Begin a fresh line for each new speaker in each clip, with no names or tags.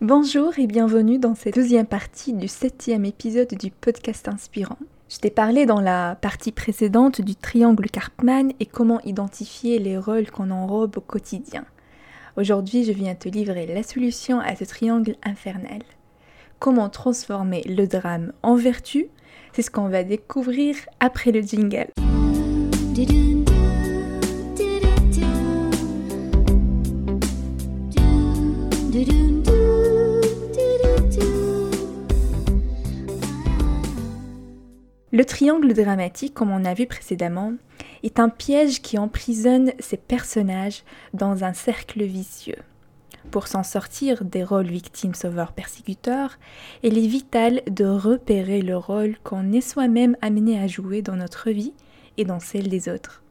Bonjour et bienvenue dans cette deuxième partie du septième épisode du podcast inspirant. Je t'ai parlé dans la partie précédente du triangle Karpman et comment identifier les rôles qu'on enrobe au quotidien. Aujourd'hui, je viens te livrer la solution à ce triangle infernal. Comment transformer le drame en vertu? C'est ce qu'on va découvrir après le jingle. Triangle dramatique, comme on a vu précédemment, est un piège qui emprisonne ses personnages dans un cercle vicieux. Pour s'en sortir des rôles victime, sauveur, persécuteur, il est vital de repérer le rôle qu'on est soi-même amené à jouer dans notre vie et dans celle des autres,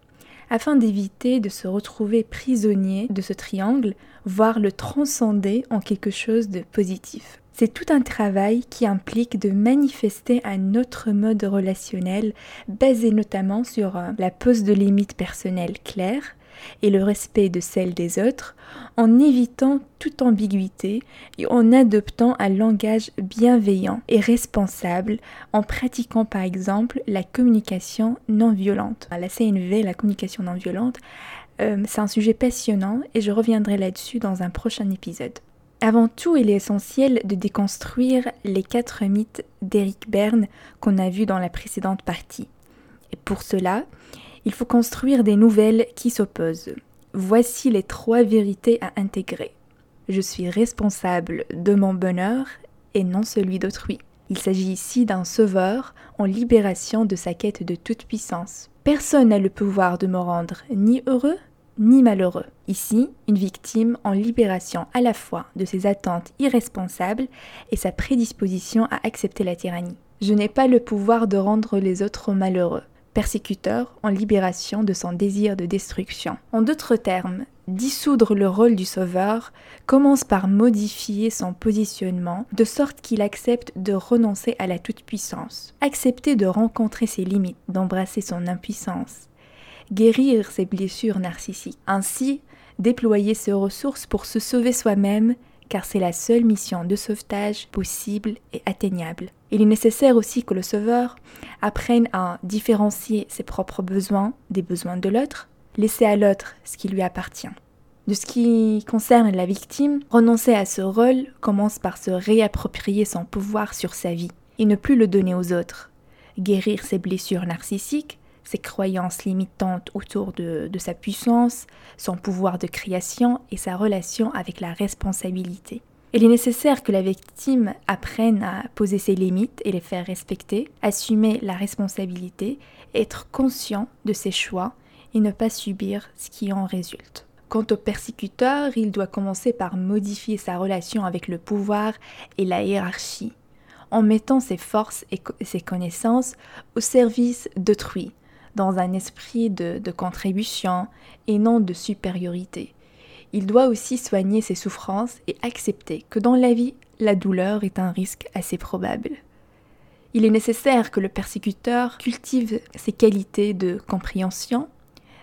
afin d'éviter de se retrouver prisonnier de ce triangle, voire le transcender en quelque chose de positif. C'est tout un travail qui implique de manifester un autre mode relationnel basé notamment sur euh, la pose de limites personnelles claires et le respect de celles des autres, en évitant toute ambiguïté et en adoptant un langage bienveillant et responsable, en pratiquant par exemple la communication non violente. La CNV, la communication non violente, euh, c'est un sujet passionnant et je reviendrai là-dessus dans un prochain épisode. Avant tout, il est essentiel de déconstruire les quatre mythes d'Eric Berne qu'on a vus dans la précédente partie. Et pour cela, il faut construire des nouvelles qui s'opposent. Voici les trois vérités à intégrer. Je suis responsable de mon bonheur et non celui d'autrui. Il s'agit ici d'un sauveur en libération de sa quête de toute puissance. Personne n'a le pouvoir de me rendre ni heureux ni malheureux. Ici, une victime en libération à la fois de ses attentes irresponsables et sa prédisposition à accepter la tyrannie. Je n'ai pas le pouvoir de rendre les autres malheureux. Persécuteur en libération de son désir de destruction. En d'autres termes, dissoudre le rôle du sauveur commence par modifier son positionnement de sorte qu'il accepte de renoncer à la toute-puissance, accepter de rencontrer ses limites, d'embrasser son impuissance, guérir ses blessures narcissiques. Ainsi, déployer ses ressources pour se sauver soi-même, car c'est la seule mission de sauvetage possible et atteignable. Il est nécessaire aussi que le sauveur apprenne à différencier ses propres besoins des besoins de l'autre, laisser à l'autre ce qui lui appartient. De ce qui concerne la victime, renoncer à ce rôle commence par se réapproprier son pouvoir sur sa vie et ne plus le donner aux autres. Guérir ses blessures narcissiques ses croyances limitantes autour de, sa puissance, son pouvoir de création et sa relation avec la responsabilité. Il est nécessaire que la victime apprenne à poser ses limites et les faire respecter, assumer la responsabilité, être conscient de ses choix et ne pas subir ce qui en résulte. Quant au persécuteur, il doit commencer par modifier sa relation avec le pouvoir et la hiérarchie, en mettant ses forces et ses connaissances au service d'autrui, dans un esprit de, contribution et non de supériorité. Il doit aussi soigner ses souffrances et accepter que dans la vie, la douleur est un risque assez probable. Il est nécessaire que le persécuteur cultive ses qualités de compréhension,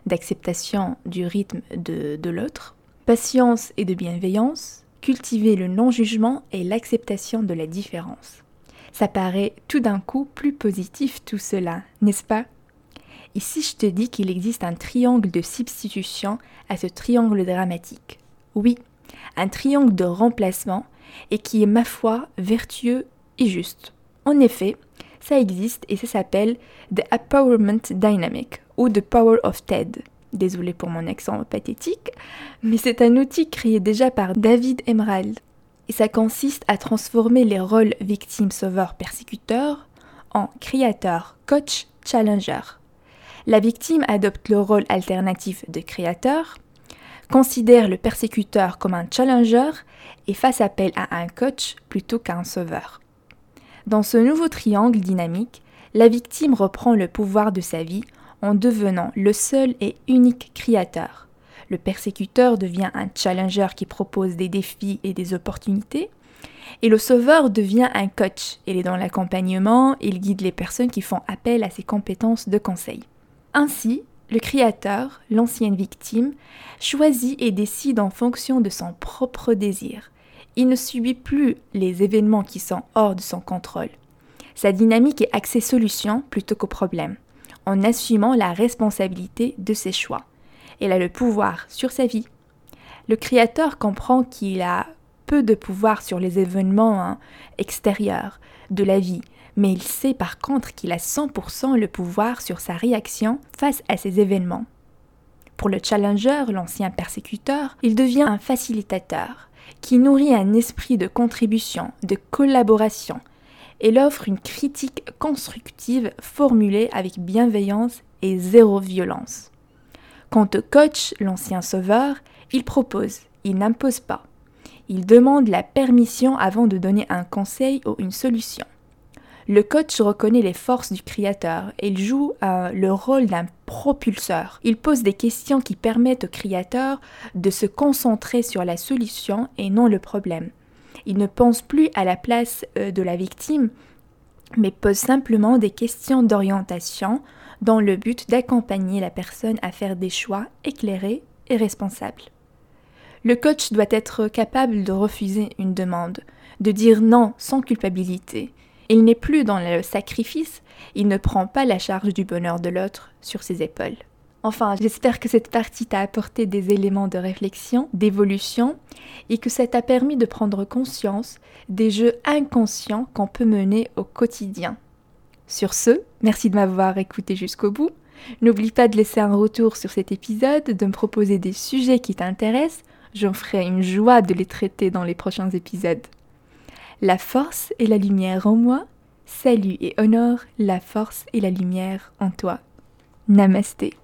d'acceptation du rythme de, de l'autre, patience et de bienveillance, cultiver le non-jugement et l'acceptation de la différence. Ça paraît tout d'un coup plus positif tout cela, n'est-ce pas? Ici, je te dis qu'il existe un triangle de substitution à ce triangle dramatique. Oui, un triangle de remplacement et qui est, ma foi, vertueux et juste. En effet, ça existe et ça s'appelle The Empowerment Dynamic ou The Power of Ted. Désolé pour mon accent pathétique, mais c'est un outil créé déjà par David Emerald. Et ça consiste à transformer les rôles victime, sauveur, persécuteur en créateur, coach, challenger la victime adopte le rôle alternatif de créateur, considère le persécuteur comme un challenger et fasse appel à un coach plutôt qu'à un sauveur. Dans ce nouveau triangle dynamique, la victime reprend le pouvoir de sa vie en devenant le seul et unique créateur. Le persécuteur devient un challenger qui propose des défis et des opportunités, et le sauveur devient un coach. Il est dans l'accompagnement, il guide les personnes qui font appel à ses compétences de conseil. Ainsi, le créateur, l'ancienne victime, choisit et décide en fonction de son propre désir. Il ne subit plus les événements qui sont hors de son contrôle. Sa dynamique est axée solution plutôt qu'au problème, en assumant la responsabilité de ses choix. Il a le pouvoir sur sa vie. Le créateur comprend qu'il a peu de pouvoir sur les événements hein, extérieurs de la vie, mais il sait par contre qu'il a 100% le pouvoir sur sa réaction face à ces événements. Pour le challenger, l'ancien persécuteur, il devient un facilitateur qui nourrit un esprit de contribution, de collaboration, et offre une critique constructive formulée avec bienveillance et zéro violence. Quant au coach, l'ancien sauveur, il propose, il n'impose pas. Il demande la permission avant de donner un conseil ou une solution. Le coach reconnaît les forces du créateur et il joue euh, le rôle d'un propulseur. Il pose des questions qui permettent au créateur de se concentrer sur la solution et non le problème. Il ne pense plus à la place euh, de la victime, mais pose simplement des questions d'orientation dans le but d'accompagner la personne à faire des choix éclairés et responsables. Le coach doit être capable de refuser une demande, de dire non sans culpabilité, il n'est plus dans le sacrifice, il ne prend pas la charge du bonheur de l'autre sur ses épaules. Enfin, j'espère que cette partie t'a apporté des éléments de réflexion, d'évolution, et que ça t'a permis de prendre conscience des jeux inconscients qu'on peut mener au quotidien. Sur ce, merci de m'avoir écouté jusqu'au bout. N'oublie pas de laisser un retour sur cet épisode, de me proposer des sujets qui t'intéressent. J'en ferai une joie de les traiter dans les prochains épisodes la force et la lumière en moi, salue et honore la force et la lumière en toi. Namasté.